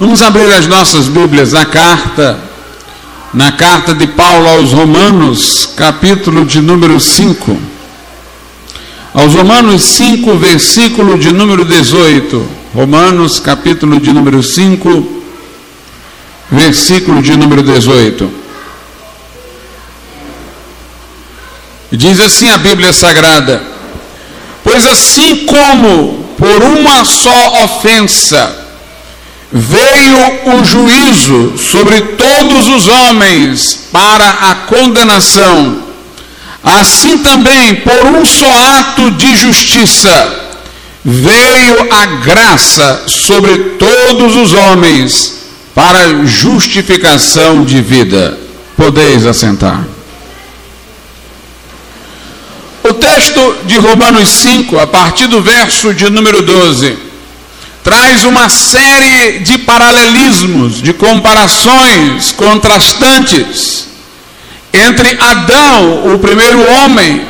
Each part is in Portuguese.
Vamos abrir as nossas Bíblias na carta, na carta de Paulo aos Romanos, capítulo de número 5. Aos Romanos 5, versículo de número 18. Romanos, capítulo de número 5, versículo de número 18. Diz assim a Bíblia Sagrada: Pois assim como por uma só ofensa veio o juízo sobre todos os homens para a condenação, assim também, por um só ato de justiça, veio a graça sobre todos os homens para justificação de vida. Podeis assentar. O texto de Romanos 5, a partir do verso de número 12 traz uma série de paralelismos, de comparações contrastantes entre Adão, o primeiro homem,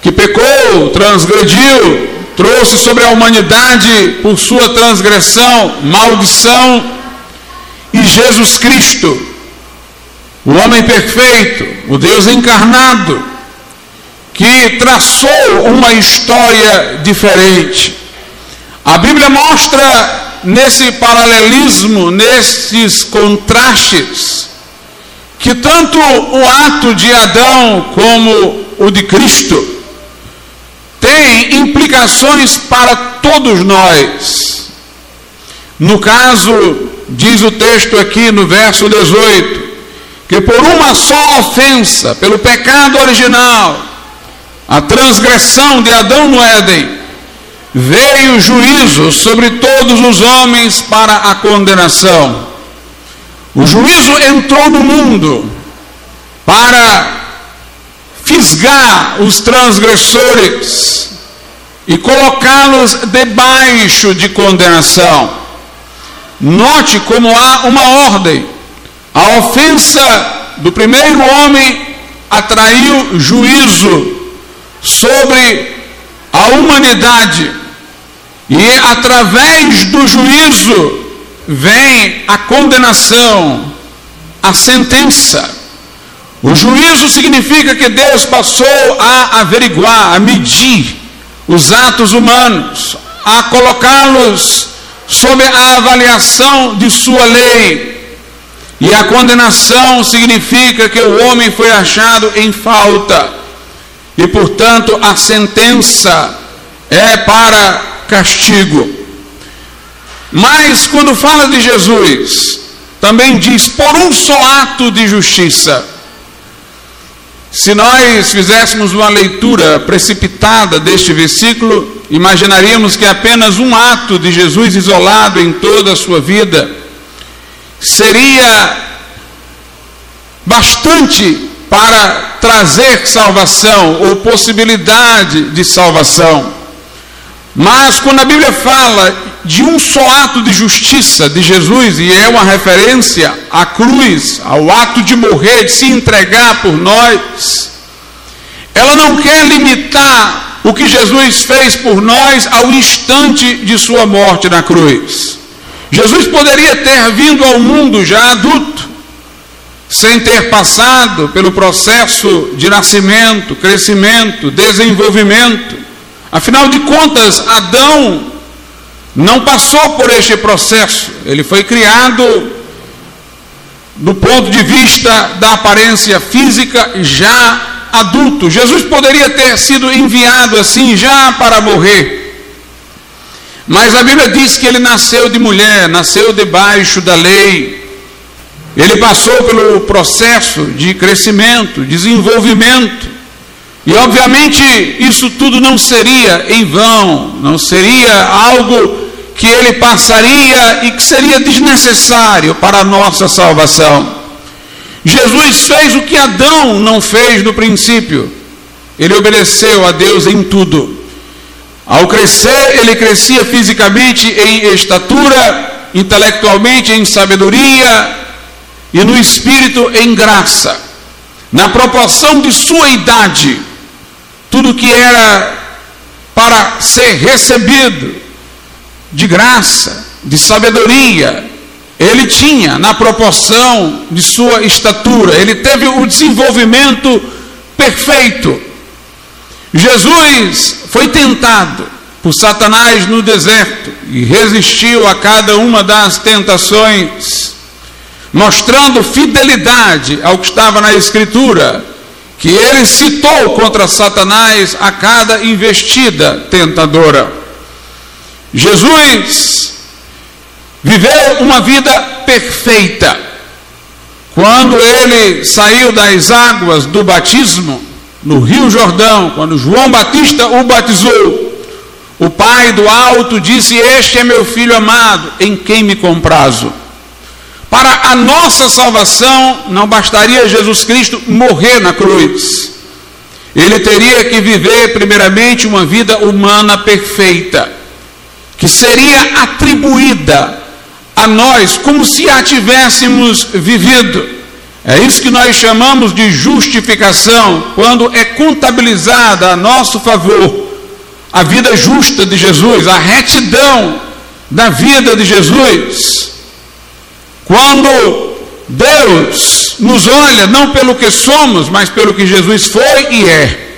que pecou, transgrediu, trouxe sobre a humanidade, por sua transgressão, maldição, e Jesus Cristo, o homem perfeito, o Deus encarnado, que traçou uma história diferente. A Bíblia mostra nesse paralelismo, nesses contrastes, que tanto o ato de Adão como o de Cristo tem implicações para todos nós. No caso, diz o texto aqui no verso 18, que por uma só ofensa, pelo pecado original, a transgressão de Adão no Éden, veio juízo sobre todos os homens para a condenação. O juízo entrou no mundo para fisgar os transgressores e colocá-los debaixo de condenação. Note como há uma ordem. A ofensa do primeiro homem atraiu juízo sobre a humanidade e através do juízo vem a condenação, a sentença. O juízo significa que Deus passou a averiguar, a medir os atos humanos, a colocá-los sob a avaliação de sua lei. E a condenação significa que o homem foi achado em falta. E, portanto, a sentença é para castigo. Mas quando fala de Jesus, também diz por um só ato de justiça. Se nós fizéssemos uma leitura precipitada deste versículo, imaginaríamos que apenas um ato de Jesus isolado em toda a sua vida seria bastante para trazer salvação ou possibilidade de salvação. Mas quando a Bíblia fala de um só ato de justiça de Jesus, e é uma referência à cruz, ao ato de morrer, de se entregar por nós, ela não quer limitar o que Jesus fez por nós ao instante de sua morte na cruz. Jesus poderia ter vindo ao mundo já adulto, sem ter passado pelo processo de nascimento, crescimento, desenvolvimento Afinal de contas, Adão não passou por este processo. Ele foi criado do ponto de vista da aparência física já adulto. Jesus poderia ter sido enviado assim já para morrer. Mas a Bíblia diz que ele nasceu de mulher, nasceu debaixo da lei. Ele passou pelo processo de crescimento, desenvolvimento. E obviamente isso tudo não seria em vão, não seria algo que ele passaria e que seria desnecessário para a nossa salvação. Jesus fez o que Adão não fez no princípio. Ele obedeceu a Deus em tudo. Ao crescer, ele crescia fisicamente em estatura, intelectualmente em sabedoria e no espírito em graça. Na proporção de sua idade, tudo que era para ser recebido de graça, de sabedoria ele tinha na proporção de sua estatura, ele teve o desenvolvimento perfeito. Jesus foi tentado por Satanás no deserto e resistiu a cada uma das tentações, mostrando fidelidade ao que estava na Escritura, que ele citou contra Satanás a cada investida tentadora. Jesus viveu uma vida perfeita. Quando ele saiu das águas do batismo, no Rio Jordão, quando João Batista o batizou, o Pai do alto disse: Este é meu filho amado, em quem me comprazo. Para a nossa salvação, não bastaria Jesus Cristo morrer na cruz. Ele teria que viver, primeiramente, uma vida humana perfeita, que seria atribuída a nós como se a tivéssemos vivido. É isso que nós chamamos de justificação, quando é contabilizada a nosso favor a vida justa de Jesus, a retidão da vida de Jesus. Quando Deus nos olha não pelo que somos, mas pelo que Jesus foi e é.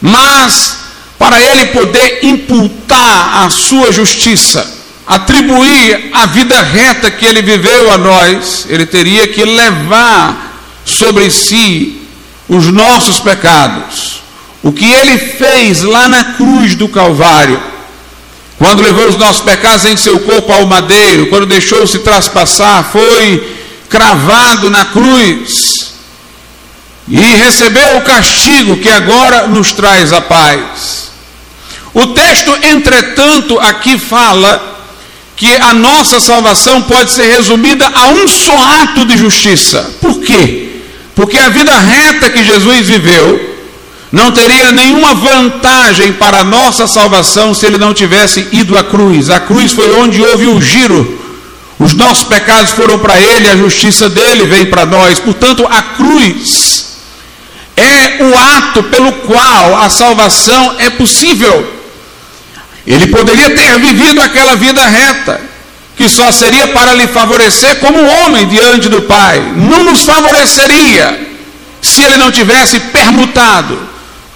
Mas para ele poder imputar a sua justiça, atribuir a vida reta que ele viveu a nós, ele teria que levar sobre si os nossos pecados. O que ele fez lá na cruz do Calvário, quando levou os nossos pecados em seu corpo ao madeiro, quando deixou-se traspassar, foi cravado na cruz e recebeu o castigo que agora nos traz a paz. O texto, entretanto, aqui fala que a nossa salvação pode ser resumida a um só ato de justiça. Por quê? Porque a vida reta que Jesus viveu não teria nenhuma vantagem para a nossa salvação se ele não tivesse ido à cruz. A cruz foi onde houve o giro. Os nossos pecados foram para ele, a justiça dele vem para nós. Portanto, a cruz é o ato pelo qual a salvação é possível. Ele poderia ter vivido aquela vida reta, que só seria para lhe favorecer como homem diante do Pai. Não nos favoreceria se ele não tivesse permutado,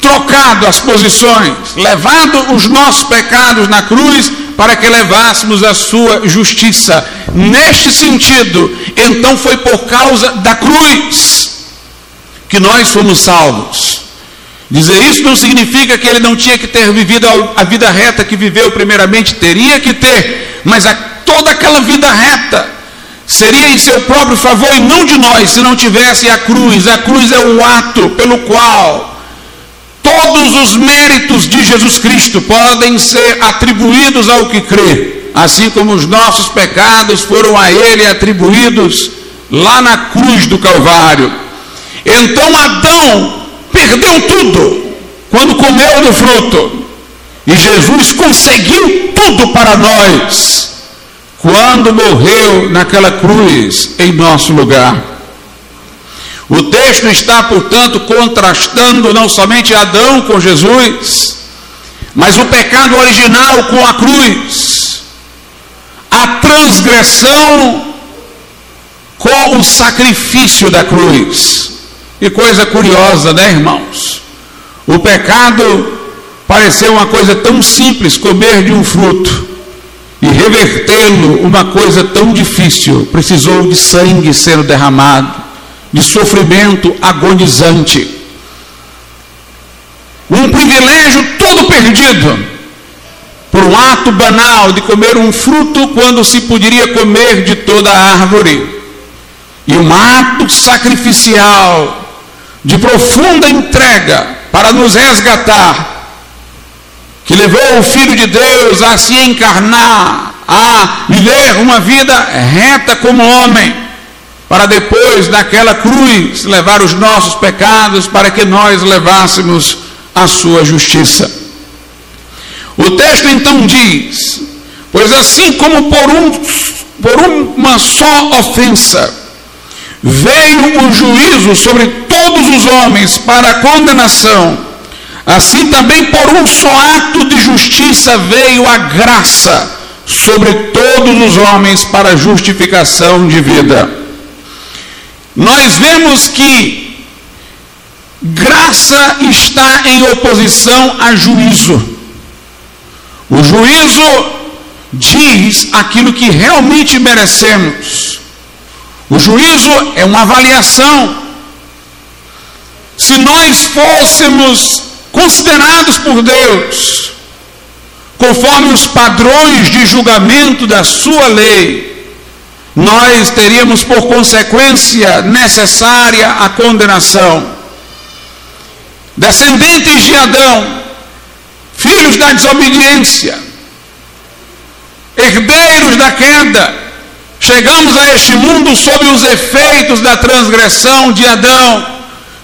trocado as posições, levado os nossos pecados na cruz para que levássemos a sua justiça. Neste sentido, então foi por causa da cruz que nós fomos salvos. Dizer isso não significa que ele não tinha que ter vivido a vida reta que viveu primeiramente, teria que ter, mas a, toda aquela vida reta seria em seu próprio favor e não de nós, se não tivesse a cruz. A cruz é o ato pelo qual todos os méritos de Jesus Cristo podem ser atribuídos ao que crê, assim como os nossos pecados foram a ele atribuídos lá na cruz do Calvário. Então Adão perdeu tudo quando comeu do fruto. E Jesus conseguiu tudo para nós quando morreu naquela cruz em nosso lugar. O texto está, portanto, contrastando não somente Adão com Jesus, mas o pecado original com a cruz, a transgressão com o sacrifício da cruz. Que coisa curiosa, né, irmãos? O pecado pareceu uma coisa tão simples, comer de um fruto, e revertê-lo uma coisa tão difícil, precisou de sangue sendo derramado, de sofrimento agonizante. Um privilégio todo perdido por um ato banal de comer um fruto quando se poderia comer de toda a árvore. E um ato sacrificial de profunda entrega para nos resgatar, que levou o Filho de Deus a se encarnar, a viver uma vida reta como homem, para depois, naquela cruz, levar os nossos pecados para que nós levássemos a sua justiça. O texto então diz: Pois assim como por, um, por uma só ofensa, veio o juízo sobre todos os homens para condenação, assim também por um só ato de justiça veio a graça sobre todos os homens para justificação de vida. Nós vemos que graça está em oposição a juízo. O juízo diz aquilo que realmente merecemos. O juízo é uma avaliação. Se nós fôssemos considerados por Deus conforme os padrões de julgamento da sua lei, nós teríamos por consequência necessária a condenação. Descendentes de Adão, filhos da desobediência, herdeiros da queda, chegamos a este mundo sob os efeitos da transgressão de Adão,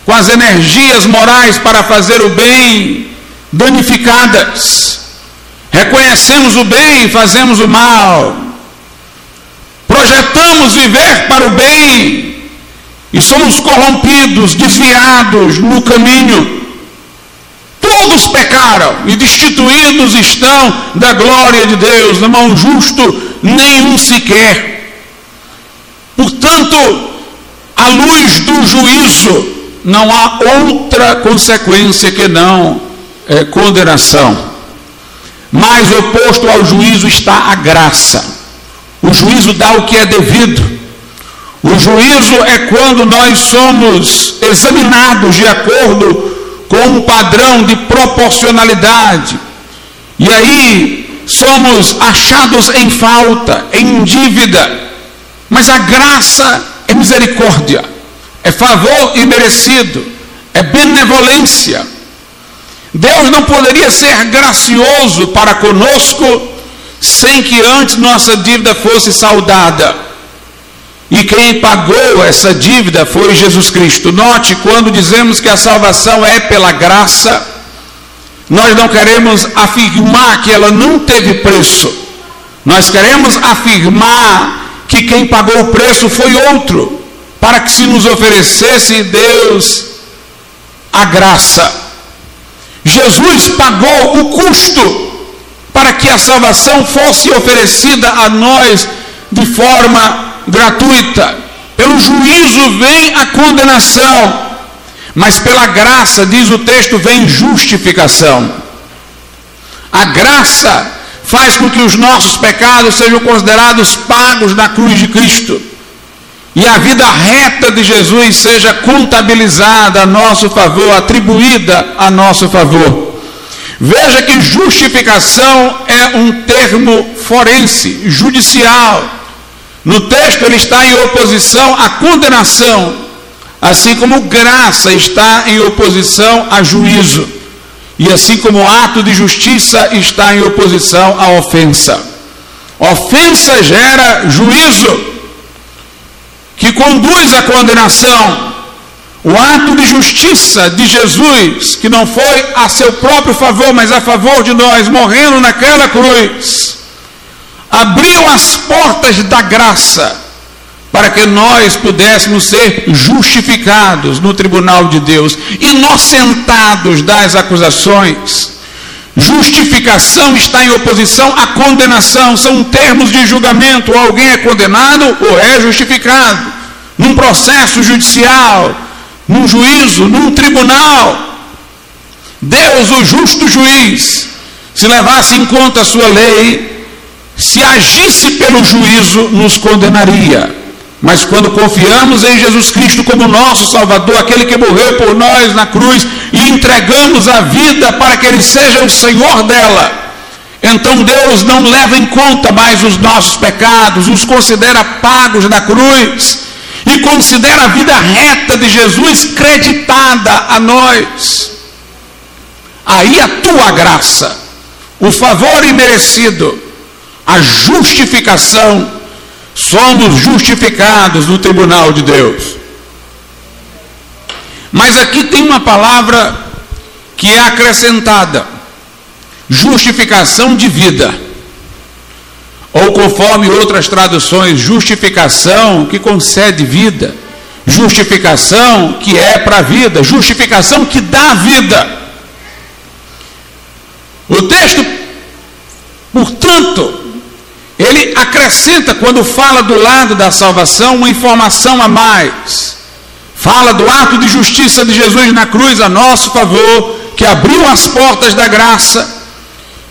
com as energias morais para fazer o bem danificadas. Reconhecemos o bem e fazemos o mal. Projetamos viver para o bem e somos corrompidos, desviados no caminho. Todos pecaram e destituídos estão da glória de Deus, há um justo nenhum sequer. Portanto, à luz do juízo, não há outra consequência que não é, condenação. Mas oposto ao juízo está a graça. O juízo dá o que é devido. O juízo é quando nós somos examinados de acordo com um padrão de proporcionalidade. E aí somos achados em falta, em dívida. Mas a graça é misericórdia, é favor imerecido, é benevolência. Deus não poderia ser gracioso para conosco sem que antes nossa dívida fosse saldada. E quem pagou essa dívida foi Jesus Cristo. Note, quando dizemos que a salvação é pela graça, nós não queremos afirmar que ela não teve preço. Nós queremos afirmar que quem pagou o preço foi outro, para que se nos oferecesse Deus a graça. Jesus pagou o custo para que a salvação fosse oferecida a nós de forma gratuita. Pelo juízo vem a condenação, mas pela graça, diz o texto, vem justificação. A graça faz com que os nossos pecados sejam considerados pagos na cruz de Cristo. E a vida reta de Jesus seja contabilizada a nosso favor, atribuída a nosso favor. Veja que justificação é um termo forense, judicial no texto ele está em oposição à condenação, assim como graça está em oposição a juízo, e assim como ato de justiça está em oposição à ofensa. Ofensa gera juízo, que conduz à condenação. O ato de justiça de Jesus, que não foi a seu próprio favor, mas a favor de nós, morrendo naquela cruz, abriu as portas da graça para que nós pudéssemos ser justificados no tribunal de Deus, inocentados das acusações. Justificação está em oposição à condenação, são termos de julgamento. Ou alguém é condenado ou é justificado. Num processo judicial, num juízo, num tribunal. Deus, o justo juiz, se levasse em conta a sua lei, se agisse pelo juízo, nos condenaria. Mas quando confiamos em Jesus Cristo como nosso Salvador, aquele que morreu por nós na cruz, e entregamos a vida para que Ele seja o Senhor dela, então Deus não leva em conta mais os nossos pecados, os considera pagos na cruz, e considera a vida reta de Jesus creditada a nós. Aí a tua graça, o favor imerecido, a justificação, somos justificados no tribunal de Deus. Mas aqui tem uma palavra que é acrescentada: justificação de vida. Ou conforme outras traduções, justificação que concede vida, justificação que é para a vida, justificação que dá vida. O texto, portanto, ele acrescenta, quando fala do lado da salvação, uma informação a mais. Fala do ato de justiça de Jesus na cruz a nosso favor, que abriu as portas da graça,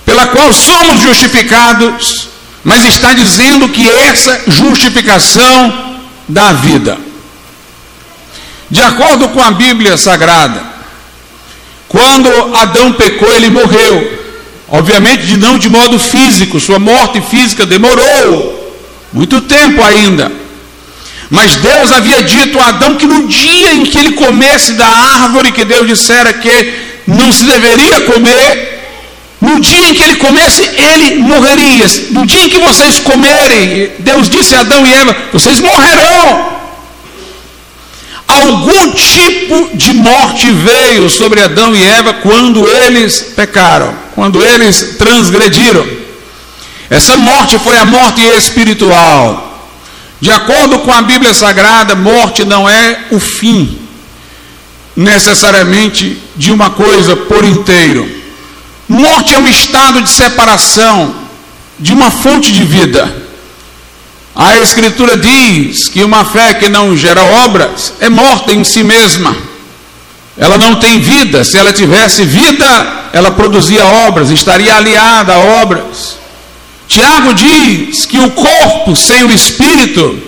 pela qual somos justificados, mas está dizendo que essa justificação dá vida. De acordo com a Bíblia Sagrada, quando Adão pecou, ele morreu. Obviamente, não de modo físico, sua morte física demorou muito tempo ainda. Mas Deus havia dito a Adão que no dia em que ele comesse da árvore que Deus dissera que não se deveria comer, no dia em que ele comesse, ele morreria. No dia em que vocês comerem, Deus disse a Adão e Eva: vocês morrerão algum tipo de morte veio sobre Adão e Eva quando eles pecaram, quando eles transgrediram. Essa morte foi a morte espiritual. De acordo com a Bíblia Sagrada, morte não é o fim necessariamente de uma coisa por inteiro. Morte é um estado de separação de uma fonte de vida. A Escritura diz que uma fé que não gera obras é morta em si mesma. Ela não tem vida. Se ela tivesse vida, ela produzia obras, estaria aliada a obras. Tiago diz que o corpo sem o espírito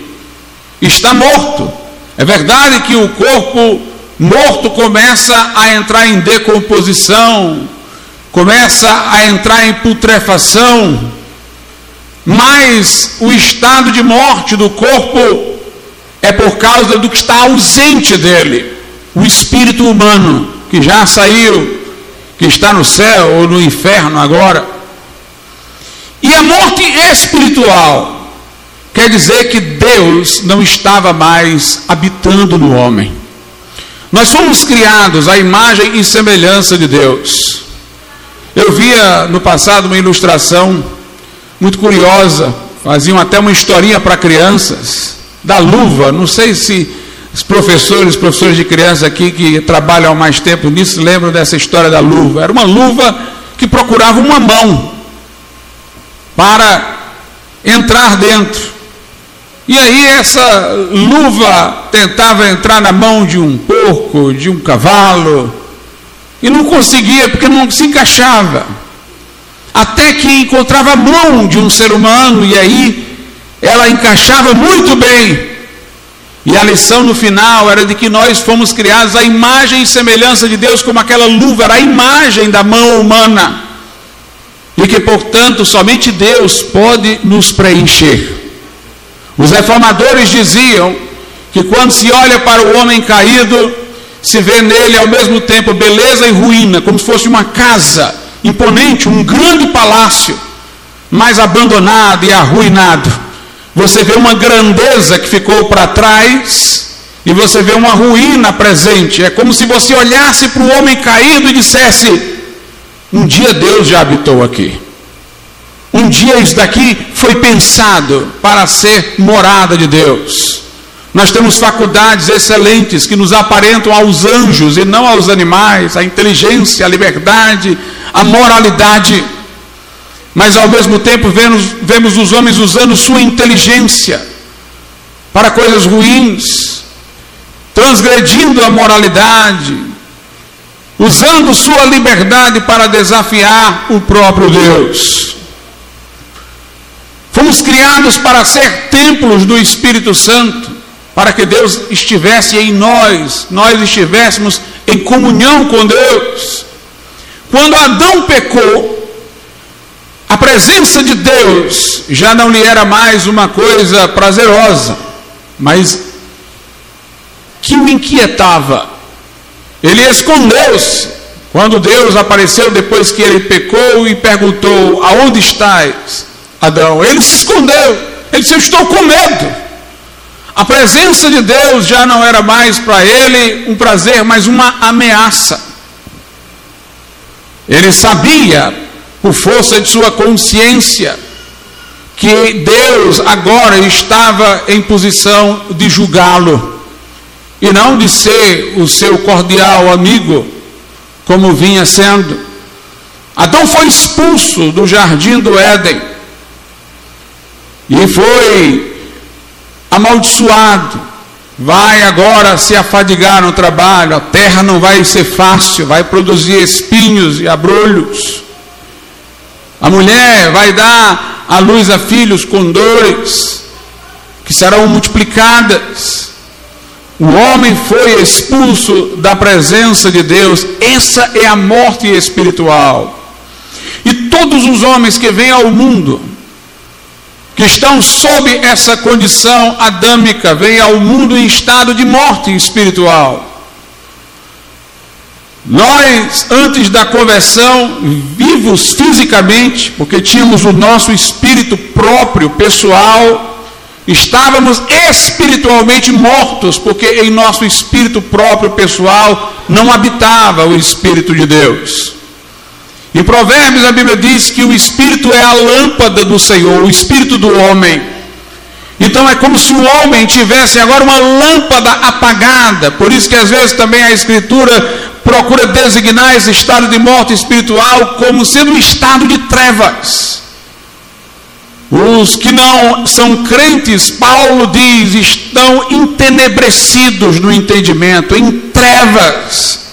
está morto. É verdade que o corpo morto começa a entrar em decomposição, começa a entrar em putrefação, mas o estado de morte do corpo é por causa do que está ausente dele, o espírito humano, que já saiu, que está no céu ou no inferno agora. E a morte espiritual quer dizer que Deus não estava mais habitando no homem. Nós fomos criados à imagem e semelhança de Deus. Eu via no passado uma ilustração muito curiosa, faziam até uma historinha para crianças, da luva, não sei se os professores, professores de criança aqui que trabalham há mais tempo nisso, lembram dessa história da luva. Era uma luva que procurava uma mão para entrar dentro. E aí essa luva tentava entrar na mão de um porco, de um cavalo, e não conseguia porque não se encaixava até que encontrava a mão de um ser humano, e aí ela encaixava muito bem. E a lição no final era de que nós fomos criados à imagem e semelhança de Deus, como aquela luva era a imagem da mão humana. E que, portanto, somente Deus pode nos preencher. Os reformadores diziam que quando se olha para o homem caído, se vê nele ao mesmo tempo beleza e ruína, como se fosse uma casa imponente, um grande palácio, mas abandonado e arruinado. Você vê uma grandeza que ficou para trás e você vê uma ruína presente. É como se você olhasse para o homem caído e dissesse: Um dia Deus já habitou aqui. Um dia isso daqui foi pensado para ser morada de Deus. Nós temos faculdades excelentes que nos aparentam aos anjos e não aos animais, a inteligência, a liberdade, a moralidade. Mas ao mesmo tempo vemos, vemos os homens usando sua inteligência para coisas ruins, transgredindo a moralidade, usando sua liberdade para desafiar o próprio Deus. Fomos criados para ser templos do Espírito Santo para que Deus estivesse em nós, nós estivéssemos em comunhão com Deus. Quando Adão pecou, a presença de Deus já não lhe era mais uma coisa prazerosa, mas que o inquietava. Ele escondeu-se. Quando Deus apareceu depois que ele pecou e perguntou: Aonde estás, Adão? Ele se escondeu. Ele disse: Eu estou com medo. A presença de Deus já não era mais para ele um prazer, mas uma ameaça. Ele sabia, por força de sua consciência, que Deus agora estava em posição de julgá-lo e não de ser o seu cordial amigo, como vinha sendo. Adão foi expulso do jardim do Éden e foi amaldiçoado, vai agora se afadigar no trabalho, a terra não vai ser fácil, vai produzir espinhos e abrolhos. A mulher vai dar à luz a filhos com dores que serão multiplicadas. O homem foi expulso da presença de Deus. Essa é a morte espiritual. E todos os homens que vêm ao mundo, que estão sob essa condição adâmica, vêm ao mundo em estado de morte espiritual. Nós, antes da conversão, vivos fisicamente, porque tínhamos o nosso espírito próprio, pessoal, Estávamos espiritualmente mortos, porque em nosso espírito próprio pessoal não habitava o Espírito de Deus. Em Provérbios a Bíblia diz que o Espírito é a lâmpada do Senhor, o Espírito do homem. Então é como se o homem tivesse agora uma lâmpada apagada. Por isso que às vezes também a Escritura procura designar esse estado de morte espiritual como sendo um estado de trevas. Os que não são crentes, Paulo diz, estão entenebrecidos no entendimento, em trevas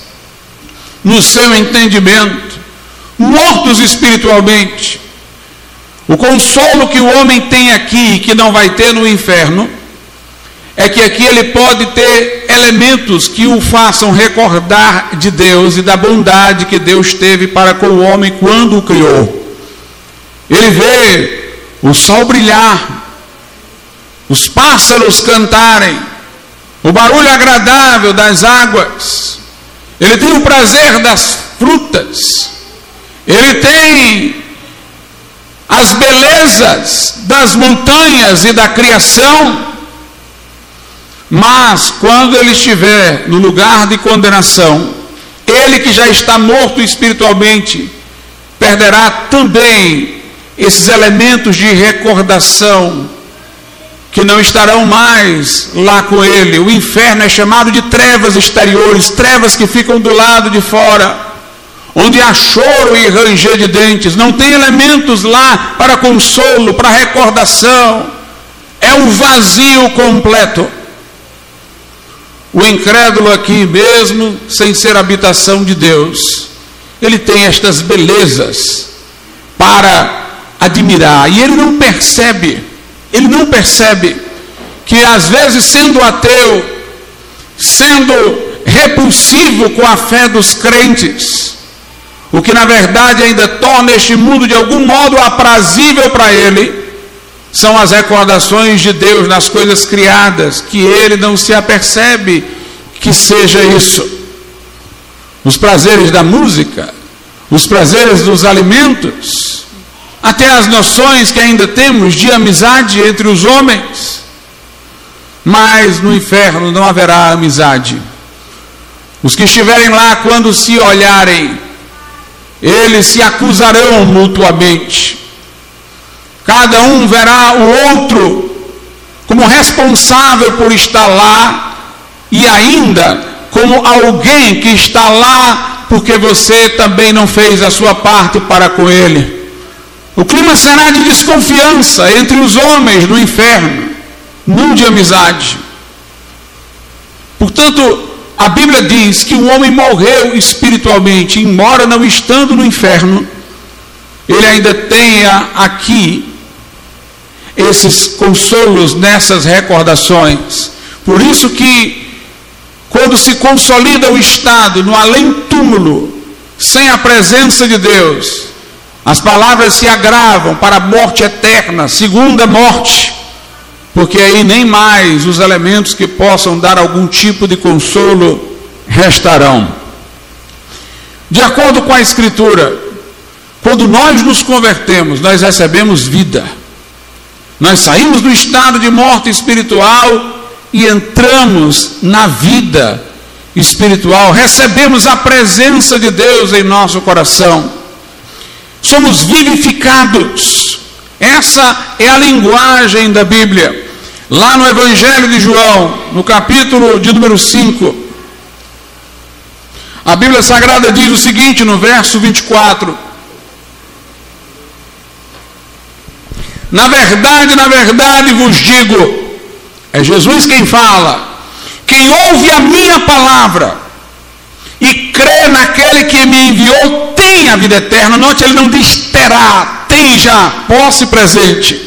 no seu entendimento, mortos espiritualmente. O consolo que o homem tem aqui, que não vai ter no inferno, é que aqui ele pode ter elementos que o façam recordar de Deus e da bondade que Deus teve para com o homem quando o criou. Ele vê o sol brilhar, os pássaros cantarem, o barulho agradável das águas, ele tem o prazer das frutas, ele tem as belezas das montanhas e da criação, mas quando ele estiver no lugar de condenação, ele que já está morto espiritualmente, perderá também esses elementos de recordação que não estarão mais lá com ele. O inferno é chamado de trevas exteriores, trevas que ficam do lado de fora, onde há choro e ranger de dentes. Não tem elementos lá para consolo, para recordação. É um vazio completo. O incrédulo aqui mesmo, sem ser habitação de Deus, ele tem estas belezas para admirar. E ele não percebe, ele não percebe que às vezes sendo ateu, sendo repulsivo com a fé dos crentes, o que na verdade ainda torna este mundo de algum modo aprazível para ele, são as recordações de Deus nas coisas criadas, que ele não se apercebe que seja isso. Os prazeres da música, os prazeres dos alimentos, até as noções que ainda temos de amizade entre os homens. Mas no inferno não haverá amizade. Os que estiverem lá, quando se olharem, eles se acusarão mutuamente. Cada um verá o outro como responsável por estar lá e ainda como alguém que está lá porque você também não fez a sua parte para com ele. O clima será de desconfiança entre os homens no inferno, não de amizade. Portanto, a Bíblia diz que o homem morreu espiritualmente, embora não estando no inferno, ele ainda tenha aqui esses consolos nessas recordações. Por isso que quando se consolida o estado no além-túmulo, sem a presença de Deus, as palavras se agravam para a morte eterna, segunda morte, porque aí nem mais os elementos que possam dar algum tipo de consolo restarão. De acordo com a Escritura, quando nós nos convertemos, nós recebemos vida. Nós saímos do estado de morte espiritual e entramos na vida espiritual, recebemos a presença de Deus em nosso coração somos vivificados. Essa é a linguagem da Bíblia. Lá no Evangelho de João, no capítulo de número 5, a Bíblia Sagrada diz o seguinte no verso 24: Na verdade, na verdade vos digo, é Jesus quem fala, quem ouve a minha palavra e crê naquele que me enviou tem a vida eterna. Note, ele não diz terá, tem já, posse presente.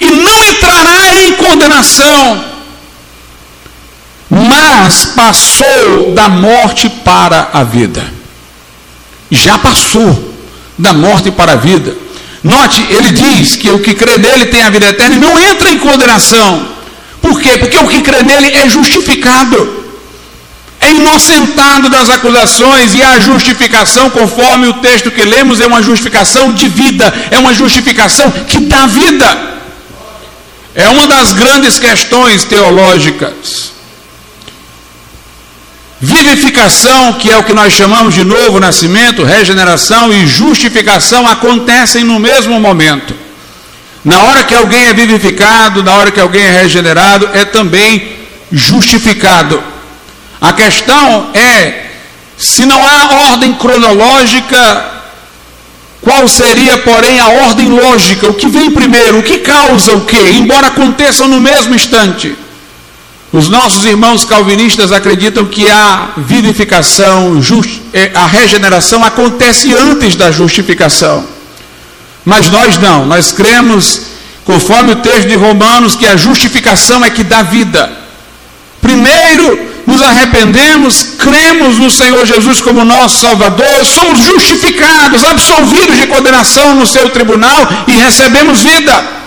E não entrará em condenação, mas passou da morte para a vida. Já passou da morte para a vida. Note, ele diz que o que crê nele tem a vida eterna e não entra em condenação. Por quê? Porque o que crê nele é justificado. É inocentado das acusações e a justificação, conforme o texto que lemos, é uma justificação de vida, é uma justificação que dá vida. É uma das grandes questões teológicas. Vivificação, que é o que nós chamamos de novo nascimento, regeneração e justificação acontecem no mesmo momento. Na hora que alguém é vivificado, na hora que alguém é regenerado, é também justificado. A questão é: se não há ordem cronológica, qual seria, porém, a ordem lógica? O que vem primeiro? O que causa o que? Embora aconteçam no mesmo instante. Os nossos irmãos calvinistas acreditam que a vivificação, é, a regeneração acontece antes da justificação. Mas nós não, nós cremos, conforme o texto de Romanos, que a justificação é que dá vida. Primeiro nos arrependemos, cremos no Senhor Jesus como nosso Salvador, somos justificados, absolvidos de condenação no seu tribunal e recebemos vida.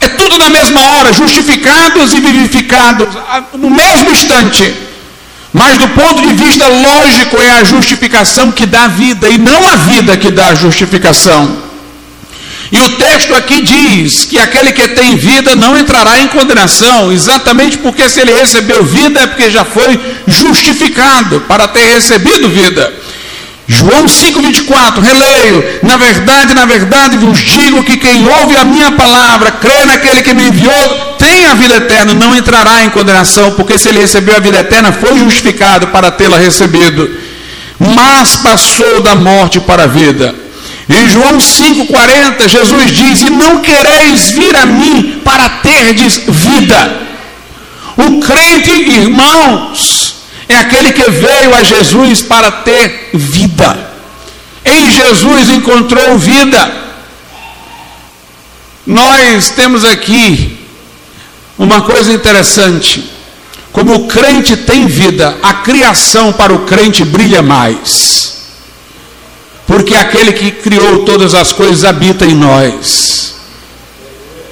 É tudo na mesma hora, justificados e vivificados, no mesmo instante. Mas do ponto de vista lógico, é a justificação que dá vida e não a vida que dá a justificação. E o texto aqui diz que aquele que tem vida não entrará em condenação, exatamente porque se ele recebeu vida é porque já foi justificado para ter recebido vida. João 5,24, releio. Na verdade, na verdade vos digo que quem ouve a minha palavra, crê naquele que me enviou, tem a vida eterna, não entrará em condenação, porque se ele recebeu a vida eterna, foi justificado para tê-la recebido. Mas passou da morte para a vida. Em João 5,40, Jesus diz: E não quereis vir a mim para terdes vida. O crente, irmãos, é aquele que veio a Jesus para ter vida. Em Jesus encontrou vida. Nós temos aqui uma coisa interessante. Como o crente tem vida, a criação para o crente brilha mais. Porque aquele que criou todas as coisas habita em nós.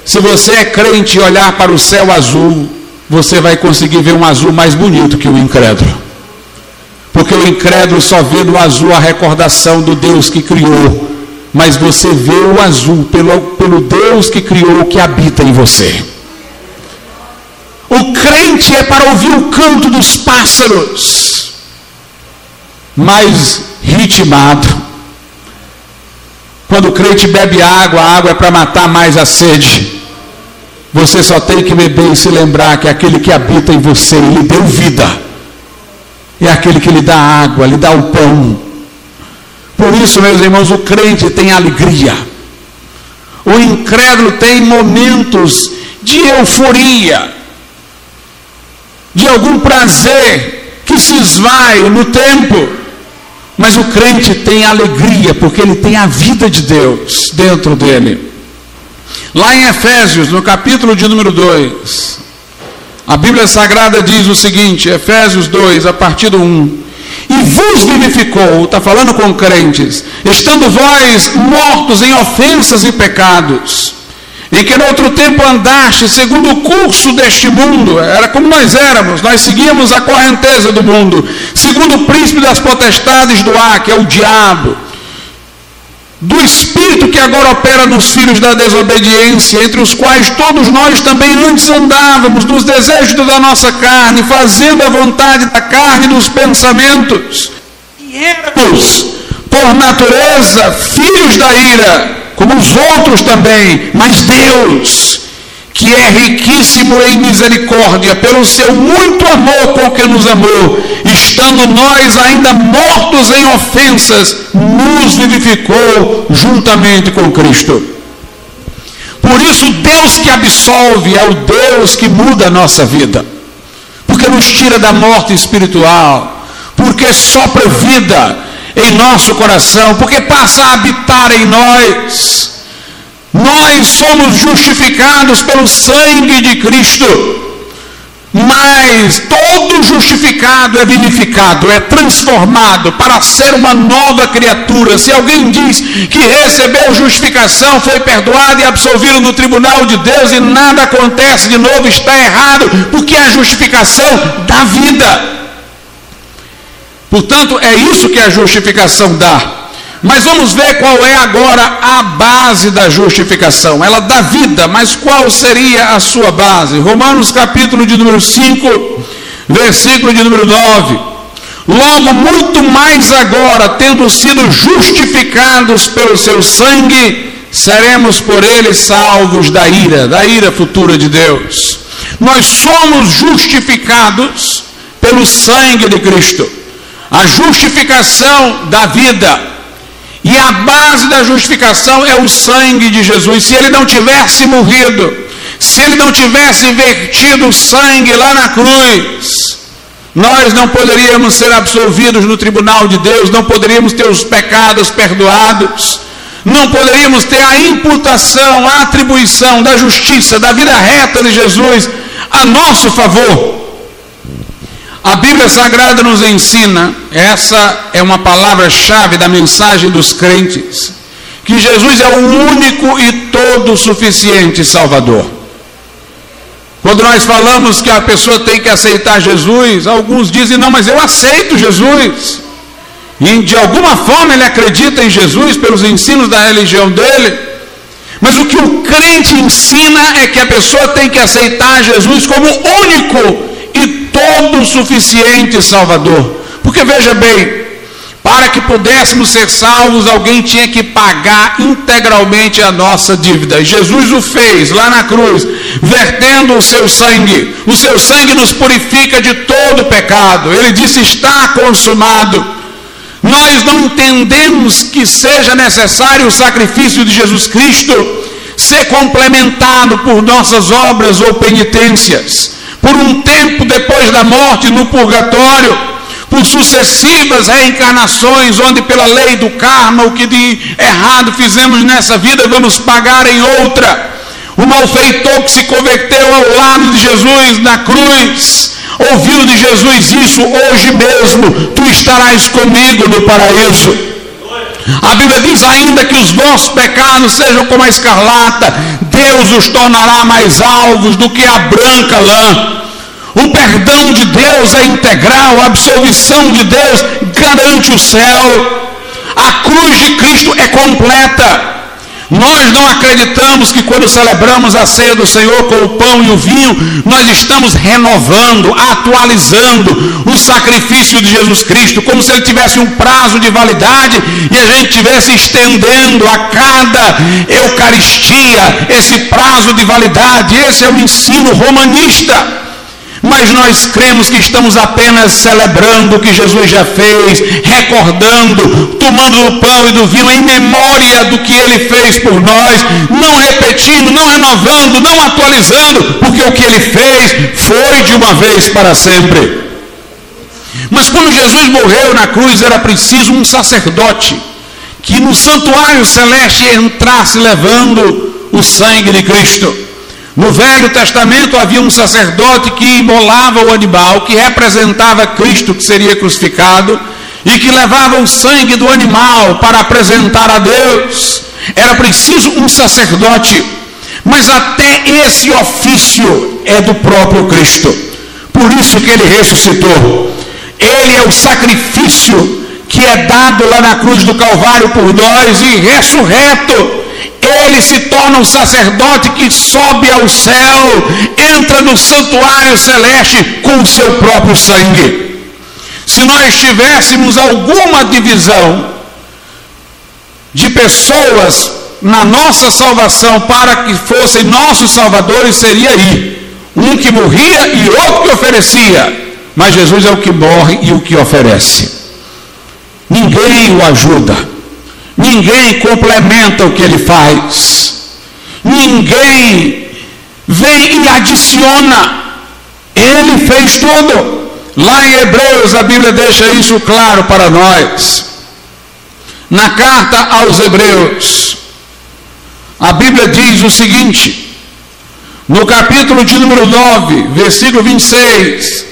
Se você é crente e olhar para o céu azul, você vai conseguir ver um azul mais bonito que o incrédulo. Porque o incrédulo só vê no azul a recordação do Deus que criou, mas você vê o azul pelo, pelo Deus que criou que habita em você. O crente é para ouvir o canto dos pássaros, mais ritmado. Quando o crente bebe água, a água é para matar mais a sede. Você só tem que beber e se lembrar que aquele que habita em você lhe deu vida. É aquele que lhe dá água, lhe dá o pão. Por isso, meus irmãos, o crente tem alegria. O incrédulo tem momentos de euforia, de algum prazer que se esvai no tempo. Mas o crente tem alegria, porque ele tem a vida de Deus dentro dele. Lá em Efésios, no capítulo de número 2, a Bíblia Sagrada diz o seguinte: Efésios 2, a partir do 1. E vos vivificou, está falando com crentes, estando vós mortos em ofensas e pecados, em que no outro tempo andaste segundo o curso deste mundo, era como nós éramos, nós seguíamos a correnteza do mundo, segundo o príncipe das potestades do ar, que é o diabo. Do espírito que agora opera nos filhos da desobediência, entre os quais todos nós também antes andávamos nos desejos da nossa carne, fazendo a vontade da carne e dos pensamentos. E éramos, por natureza, filhos da ira, como os outros também, mas Deus, que é riquíssimo em misericórdia, pelo seu muito amor com que nos amou, estando nós ainda mortos em ofensas, nos vivificou juntamente com Cristo. Por isso Deus que absolve, é o Deus que muda a nossa vida, porque nos tira da morte espiritual, porque sopra vida em nosso coração, porque passa a habitar em nós. Nós somos justificados pelo sangue de Cristo. Mas todo justificado é vivificado, é transformado para ser uma nova criatura. Se alguém diz que recebeu justificação, foi perdoado e absolvido no tribunal de Deus e nada acontece de novo, está errado, porque a justificação dá vida. Portanto, é isso que a justificação dá. Mas vamos ver qual é agora a base da justificação. Ela dá vida, mas qual seria a sua base? Romanos capítulo de número 5, versículo de número 9. Logo, muito mais agora, tendo sido justificados pelo seu sangue, seremos por ele salvos da ira, da ira futura de Deus. Nós somos justificados pelo sangue de Cristo. A justificação da vida e a base da justificação é o sangue de Jesus. Se ele não tivesse morrido, se ele não tivesse vertido sangue lá na cruz, nós não poderíamos ser absolvidos no tribunal de Deus, não poderíamos ter os pecados perdoados, não poderíamos ter a imputação, a atribuição da justiça, da vida reta de Jesus a nosso favor. A Bíblia Sagrada nos ensina, essa é uma palavra-chave da mensagem dos crentes, que Jesus é o único e todo suficiente Salvador. Quando nós falamos que a pessoa tem que aceitar Jesus, alguns dizem: não, mas eu aceito Jesus. E de alguma forma ele acredita em Jesus pelos ensinos da religião dele. Mas o que o crente ensina é que a pessoa tem que aceitar Jesus como único todo suficiente Salvador. Porque veja bem, para que pudéssemos ser salvos, alguém tinha que pagar integralmente a nossa dívida. E Jesus o fez lá na cruz, vertendo o seu sangue. O seu sangue nos purifica de todo pecado. Ele disse: está consumado. Nós não entendemos que seja necessário o sacrifício de Jesus Cristo ser complementado por nossas obras ou penitências por um tempo depois da morte no purgatório, por sucessivas reencarnações, onde pela lei do karma, o que de errado fizemos nessa vida, vamos pagar em outra. O malfeitor que se converteu ao lado de Jesus na cruz, ouviu de Jesus isso hoje mesmo, tu estarás comigo no paraíso. A Bíblia diz ainda que os vossos pecados sejam como a escarlata, Deus os tornará mais alvos do que a branca lã. O perdão de Deus é integral, a absolvição de Deus garante o céu. A cruz de Cristo é completa. Nós não acreditamos que quando celebramos a ceia do Senhor com o pão e o vinho, nós estamos renovando, atualizando o sacrifício de Jesus Cristo, como se ele tivesse um prazo de validade e a gente estivesse estendendo a cada Eucaristia esse prazo de validade. Esse é o ensino romanista mas nós cremos que estamos apenas celebrando o que Jesus já fez, recordando, tomando do pão e do vinho em memória do que ele fez por nós, não repetindo, não renovando, não atualizando, porque o que ele fez foi de uma vez para sempre. Mas quando Jesus morreu na cruz, era preciso um sacerdote que no santuário celeste entrasse levando o sangue de Cristo. No Velho Testamento havia um sacerdote que imolava o animal, que representava Cristo que seria crucificado, e que levava o sangue do animal para apresentar a Deus. Era preciso um sacerdote, mas até esse ofício é do próprio Cristo. Por isso que ele ressuscitou. Ele é o sacrifício que é dado lá na cruz do Calvário por nós e ressurreto ele se torna um sacerdote que sobe ao céu, entra no santuário celeste com o seu próprio sangue. Se nós tivéssemos alguma divisão de pessoas na nossa salvação para que fossem nossos salvadores, seria aí. Um que morria e outro que oferecia. Mas Jesus é o que morre e o que oferece. Ninguém o ajuda. Ninguém complementa o que ele faz. ninguém vem e adiciona. Ele fez tudo. Lá em Hebreus a Bíblia deixa isso claro para nós. Na carta aos Hebreus, a Bíblia diz o seguinte: no capítulo de número 9, versículo 26.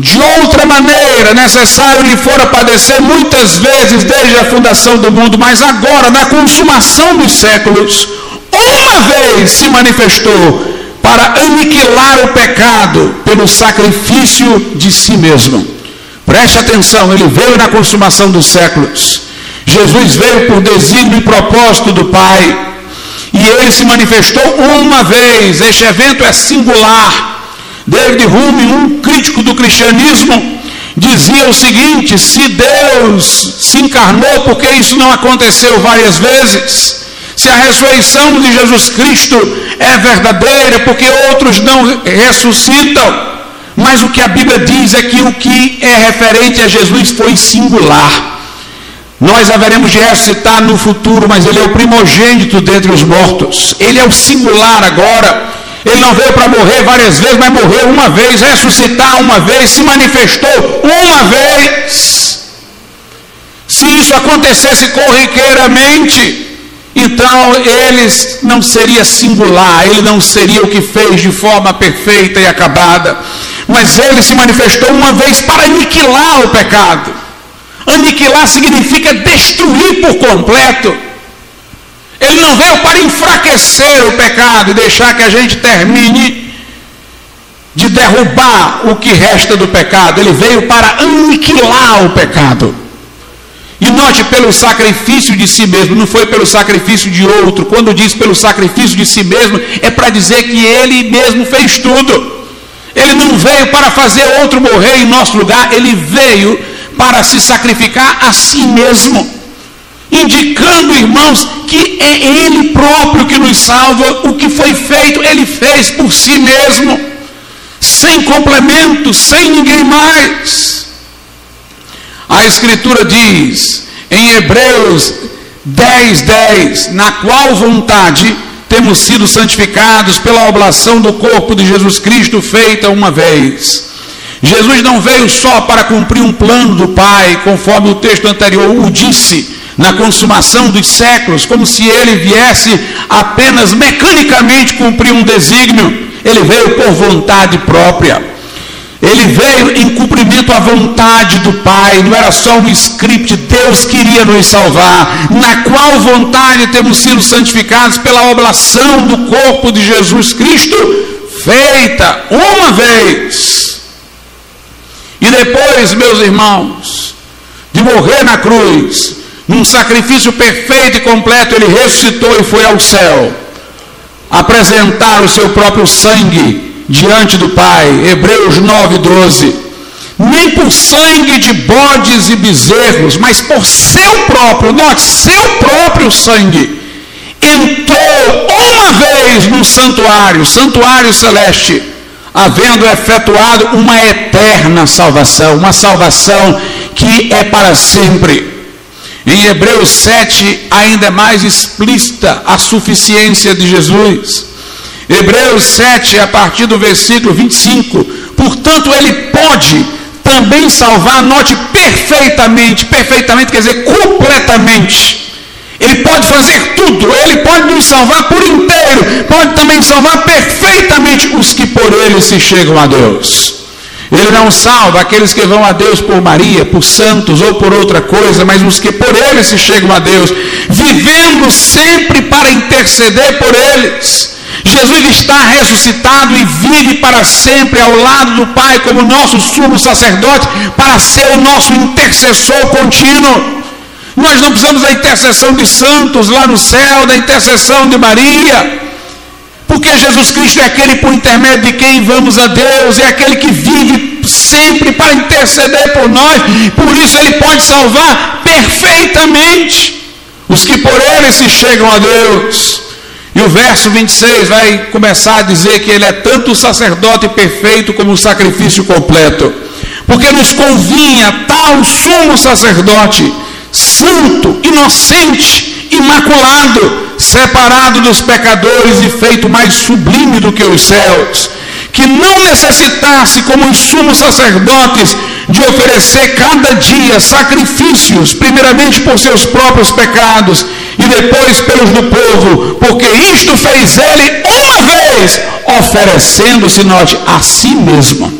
De outra maneira, necessário lhe fora padecer muitas vezes desde a fundação do mundo, mas agora, na consumação dos séculos, uma vez se manifestou para aniquilar o pecado pelo sacrifício de si mesmo. Preste atenção, ele veio na consumação dos séculos. Jesus veio por desígnio e propósito do Pai e ele se manifestou uma vez. Este evento é singular. David Hume, um crítico do cristianismo, dizia o seguinte: se Deus se encarnou, porque isso não aconteceu várias vezes? Se a ressurreição de Jesus Cristo é verdadeira, porque outros não ressuscitam? Mas o que a Bíblia diz é que o que é referente a Jesus foi singular. Nós haveremos de ressuscitar no futuro, mas ele é o primogênito dentre os mortos. Ele é o singular agora. Ele não veio para morrer várias vezes, mas morreu uma vez, ressuscitar uma vez, se manifestou uma vez. Se isso acontecesse corriqueiramente, então ele não seria singular, ele não seria o que fez de forma perfeita e acabada. Mas ele se manifestou uma vez para aniquilar o pecado. Aniquilar significa destruir por completo. Ele não veio para enfraquecer o pecado e deixar que a gente termine de derrubar o que resta do pecado. Ele veio para aniquilar o pecado. E note pelo sacrifício de si mesmo, não foi pelo sacrifício de outro. Quando diz pelo sacrifício de si mesmo, é para dizer que ele mesmo fez tudo. Ele não veio para fazer outro morrer em nosso lugar, ele veio para se sacrificar a si mesmo, indicando, irmãos, que é Ele próprio que nos salva, o que foi feito, Ele fez por si mesmo, sem complemento, sem ninguém mais. A Escritura diz em Hebreus 10, 10, na qual vontade temos sido santificados pela oblação do corpo de Jesus Cristo feita uma vez Jesus não veio só para cumprir um plano do Pai, conforme o texto anterior o disse, na consumação dos séculos, como se ele viesse apenas mecanicamente cumprir um desígnio. Ele veio por vontade própria. Ele veio em cumprimento à vontade do Pai, não era só um script, Deus queria nos salvar, na qual vontade temos sido santificados pela oblação do corpo de Jesus Cristo, feita uma vez e depois, meus irmãos, de morrer na cruz, num sacrifício perfeito e completo, ele ressuscitou e foi ao céu apresentar o seu próprio sangue diante do Pai. Hebreus 9, 12. Nem por sangue de bodes e bezerros, mas por seu próprio, note, seu próprio sangue, entrou uma vez no santuário, santuário celeste havendo efetuado uma eterna salvação, uma salvação que é para sempre. Em Hebreus 7, ainda é mais explícita a suficiência de Jesus. Hebreus 7, a partir do versículo 25: Portanto, ele pode também salvar, note perfeitamente, perfeitamente quer dizer completamente ele pode fazer tudo, Ele pode nos salvar por inteiro, pode também salvar perfeitamente os que por Ele se chegam a Deus. Ele não salva aqueles que vão a Deus por Maria, por santos ou por outra coisa, mas os que por Ele se chegam a Deus, vivendo sempre para interceder por eles. Jesus está ressuscitado e vive para sempre ao lado do Pai como nosso sumo sacerdote, para ser o nosso intercessor contínuo. Nós não precisamos da intercessão de santos lá no céu, da intercessão de Maria. Porque Jesus Cristo é aquele por intermédio de quem vamos a Deus, é aquele que vive sempre para interceder por nós. Por isso ele pode salvar perfeitamente os que por ele se chegam a Deus. E o verso 26 vai começar a dizer que ele é tanto o sacerdote perfeito como o sacrifício completo. Porque nos convinha tal sumo sacerdote santo, inocente imaculado, separado dos pecadores e feito mais sublime do que os céus, que não necessitasse, como os sumos sacerdotes, de oferecer cada dia sacrifícios, primeiramente por seus próprios pecados e depois pelos do povo, porque isto fez ele uma vez, oferecendo-se, note, a si mesmo,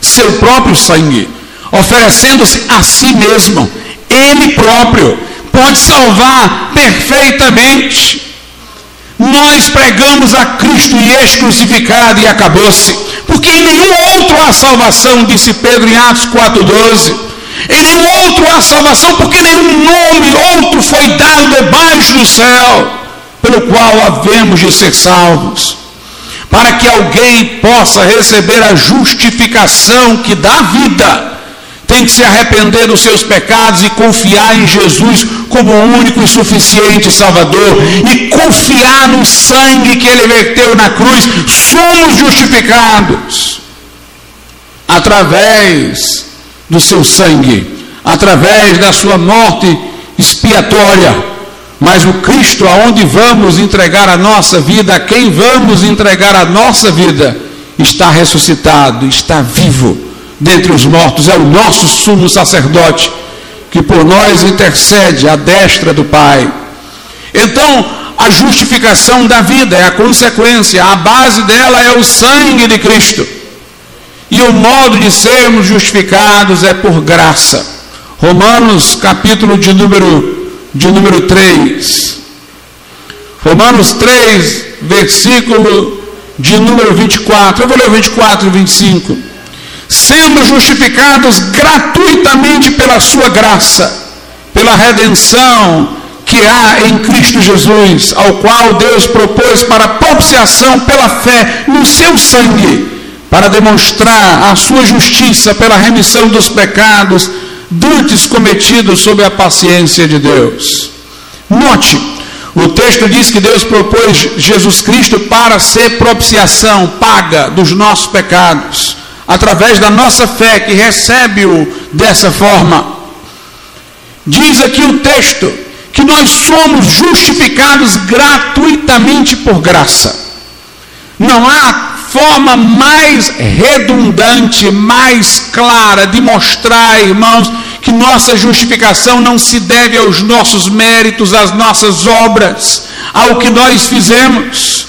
seu próprio sangue, oferecendo-se a si mesmo, ele próprio, pode salvar perfeitamente. Nós pregamos a Cristo e crucificado e acabou-se. Porque em nenhum outro há salvação, disse Pedro em Atos 4,12. Em nenhum outro há salvação, porque nenhum nome outro foi dado debaixo do céu, pelo qual havemos de ser salvos. Para que alguém possa receber a justificação que dá vida tem que se arrepender dos seus pecados e confiar em Jesus como o único e suficiente Salvador e confiar no sangue que ele verteu na cruz, somos justificados através do seu sangue, através da sua morte expiatória. Mas o Cristo aonde vamos entregar a nossa vida, a quem vamos entregar a nossa vida, está ressuscitado, está vivo dentre os mortos, é o nosso sumo sacerdote, que por nós intercede à destra do Pai. Então, a justificação da vida é a consequência, a base dela é o sangue de Cristo. E o modo de sermos justificados é por graça. Romanos capítulo de número, de número 3. Romanos 3, versículo de número 24. Eu vou ler o 24 e 25 sendo justificados gratuitamente pela sua graça, pela redenção que há em Cristo Jesus, ao qual Deus propôs para propiciação pela fé no seu sangue, para demonstrar a sua justiça pela remissão dos pecados dantes cometidos sob a paciência de Deus. Note, o texto diz que Deus propôs Jesus Cristo para ser propiciação paga dos nossos pecados através da nossa fé que recebe-o dessa forma. Diz aqui o texto que nós somos justificados gratuitamente por graça. Não há forma mais redundante, mais clara de mostrar, irmãos, que nossa justificação não se deve aos nossos méritos, às nossas obras, ao que nós fizemos.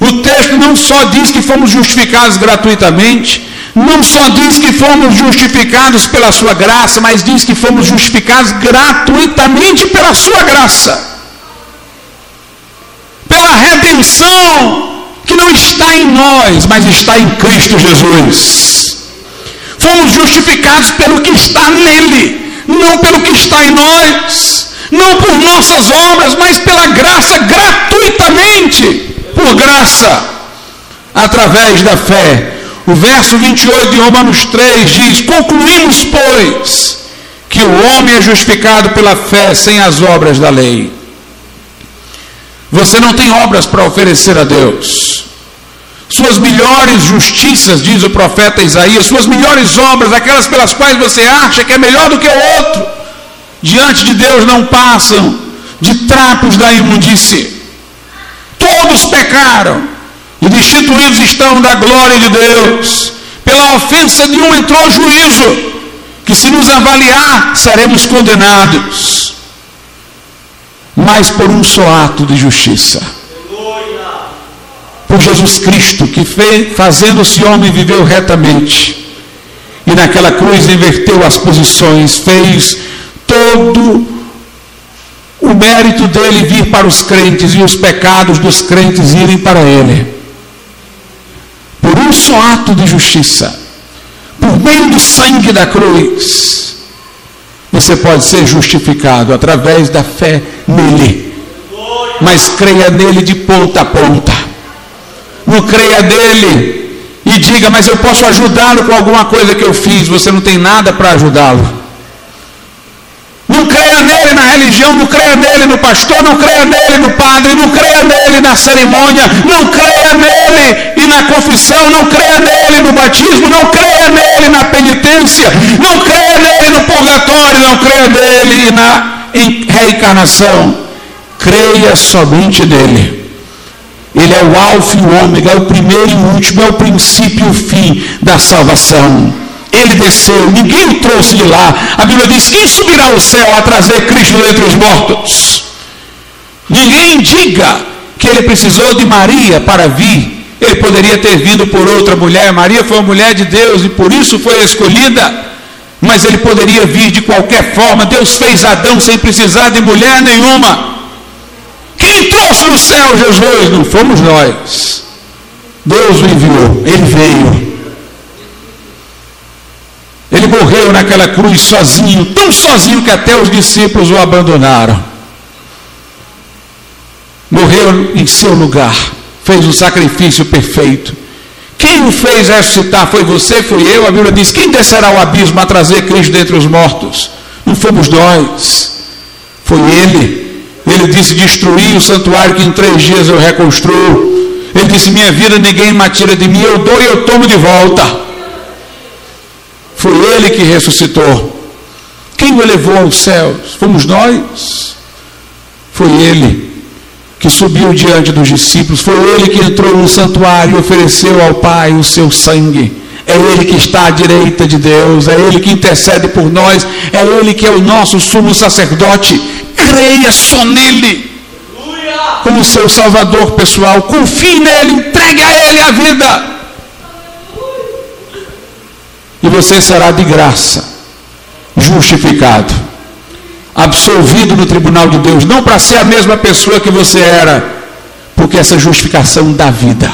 O texto não só diz que fomos justificados gratuitamente, não só diz que fomos justificados pela sua graça, mas diz que fomos justificados gratuitamente pela sua graça. Pela redenção que não está em nós, mas está em Cristo Jesus. Fomos justificados pelo que está nele, não pelo que está em nós, não por nossas obras, mas pela graça gratuitamente, por graça, através da fé o verso 28 de Romanos 3 diz: Concluímos, pois, que o homem é justificado pela fé sem as obras da lei. Você não tem obras para oferecer a Deus. Suas melhores justiças, diz o profeta Isaías, suas melhores obras, aquelas pelas quais você acha que é melhor do que o outro, diante de Deus não passam de trapos da imundície. Todos pecaram e destituídos estão da glória de Deus. Pela ofensa de um entrou juízo, que se nos avaliar, seremos condenados. Mas por um só ato de justiça. Por Jesus Cristo, que fazendo-se homem, viveu retamente. E naquela cruz inverteu as posições, fez todo o mérito dele vir para os crentes e os pecados dos crentes irem para ele um só ato de justiça, por meio do sangue da cruz, você pode ser justificado através da fé nele. Mas creia nele de ponta a ponta. Não creia nele e diga, mas eu posso ajudá-lo com alguma coisa que eu fiz. Você não tem nada para ajudá-lo. Não creia nele na religião, não creia nele no pastor, não creia nele no padre, não creia nele na cerimônia, não creia nele e na confissão, não creia nele no batismo, não creia nele na penitência, não creia nele no purgatório, não creia nele na reencarnação. creia somente nele. Ele é o alfa e o ômega, é o primeiro e o último, é o princípio e o fim da salvação. Ele desceu, ninguém o trouxe de lá. A Bíblia diz: quem subirá ao céu a trazer Cristo entre os mortos? Ninguém diga que ele precisou de Maria para vir. Ele poderia ter vindo por outra mulher. Maria foi uma mulher de Deus e por isso foi escolhida. Mas ele poderia vir de qualquer forma. Deus fez Adão sem precisar de mulher nenhuma. Quem trouxe no céu Jesus? Não fomos nós. Deus o enviou. Ele veio. Ele morreu naquela cruz sozinho, tão sozinho que até os discípulos o abandonaram. Morreu em seu lugar, fez um sacrifício perfeito. Quem o fez ressuscitar foi você, foi eu. A Bíblia diz: quem descerá ao abismo a trazer Cristo dentre os mortos? Não fomos nós, foi Ele. Ele disse: destruí o santuário que em três dias eu reconstruo. Ele disse: minha vida ninguém me tira de mim, eu dou e eu tomo de volta. Foi Ele que ressuscitou. Quem o elevou aos céus? Fomos nós. Foi Ele que subiu diante dos discípulos. Foi Ele que entrou no santuário e ofereceu ao Pai o seu sangue. É Ele que está à direita de Deus, é Ele que intercede por nós, é Ele que é o nosso sumo sacerdote. Creia só nele, como seu Salvador pessoal. Confie nele, entregue a Ele a vida e você será de graça justificado, absolvido no tribunal de Deus, não para ser a mesma pessoa que você era, porque essa justificação dá vida.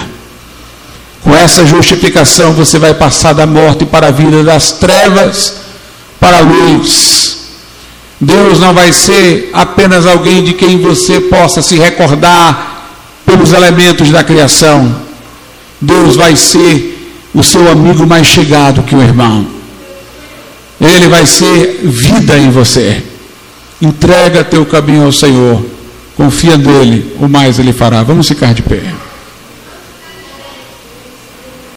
Com essa justificação você vai passar da morte para a vida, das trevas para a luz. Deus não vai ser apenas alguém de quem você possa se recordar pelos elementos da criação. Deus vai ser o seu amigo mais chegado que o irmão. Ele vai ser vida em você. Entrega teu caminho ao Senhor. Confia nele, o mais ele fará. Vamos ficar de pé.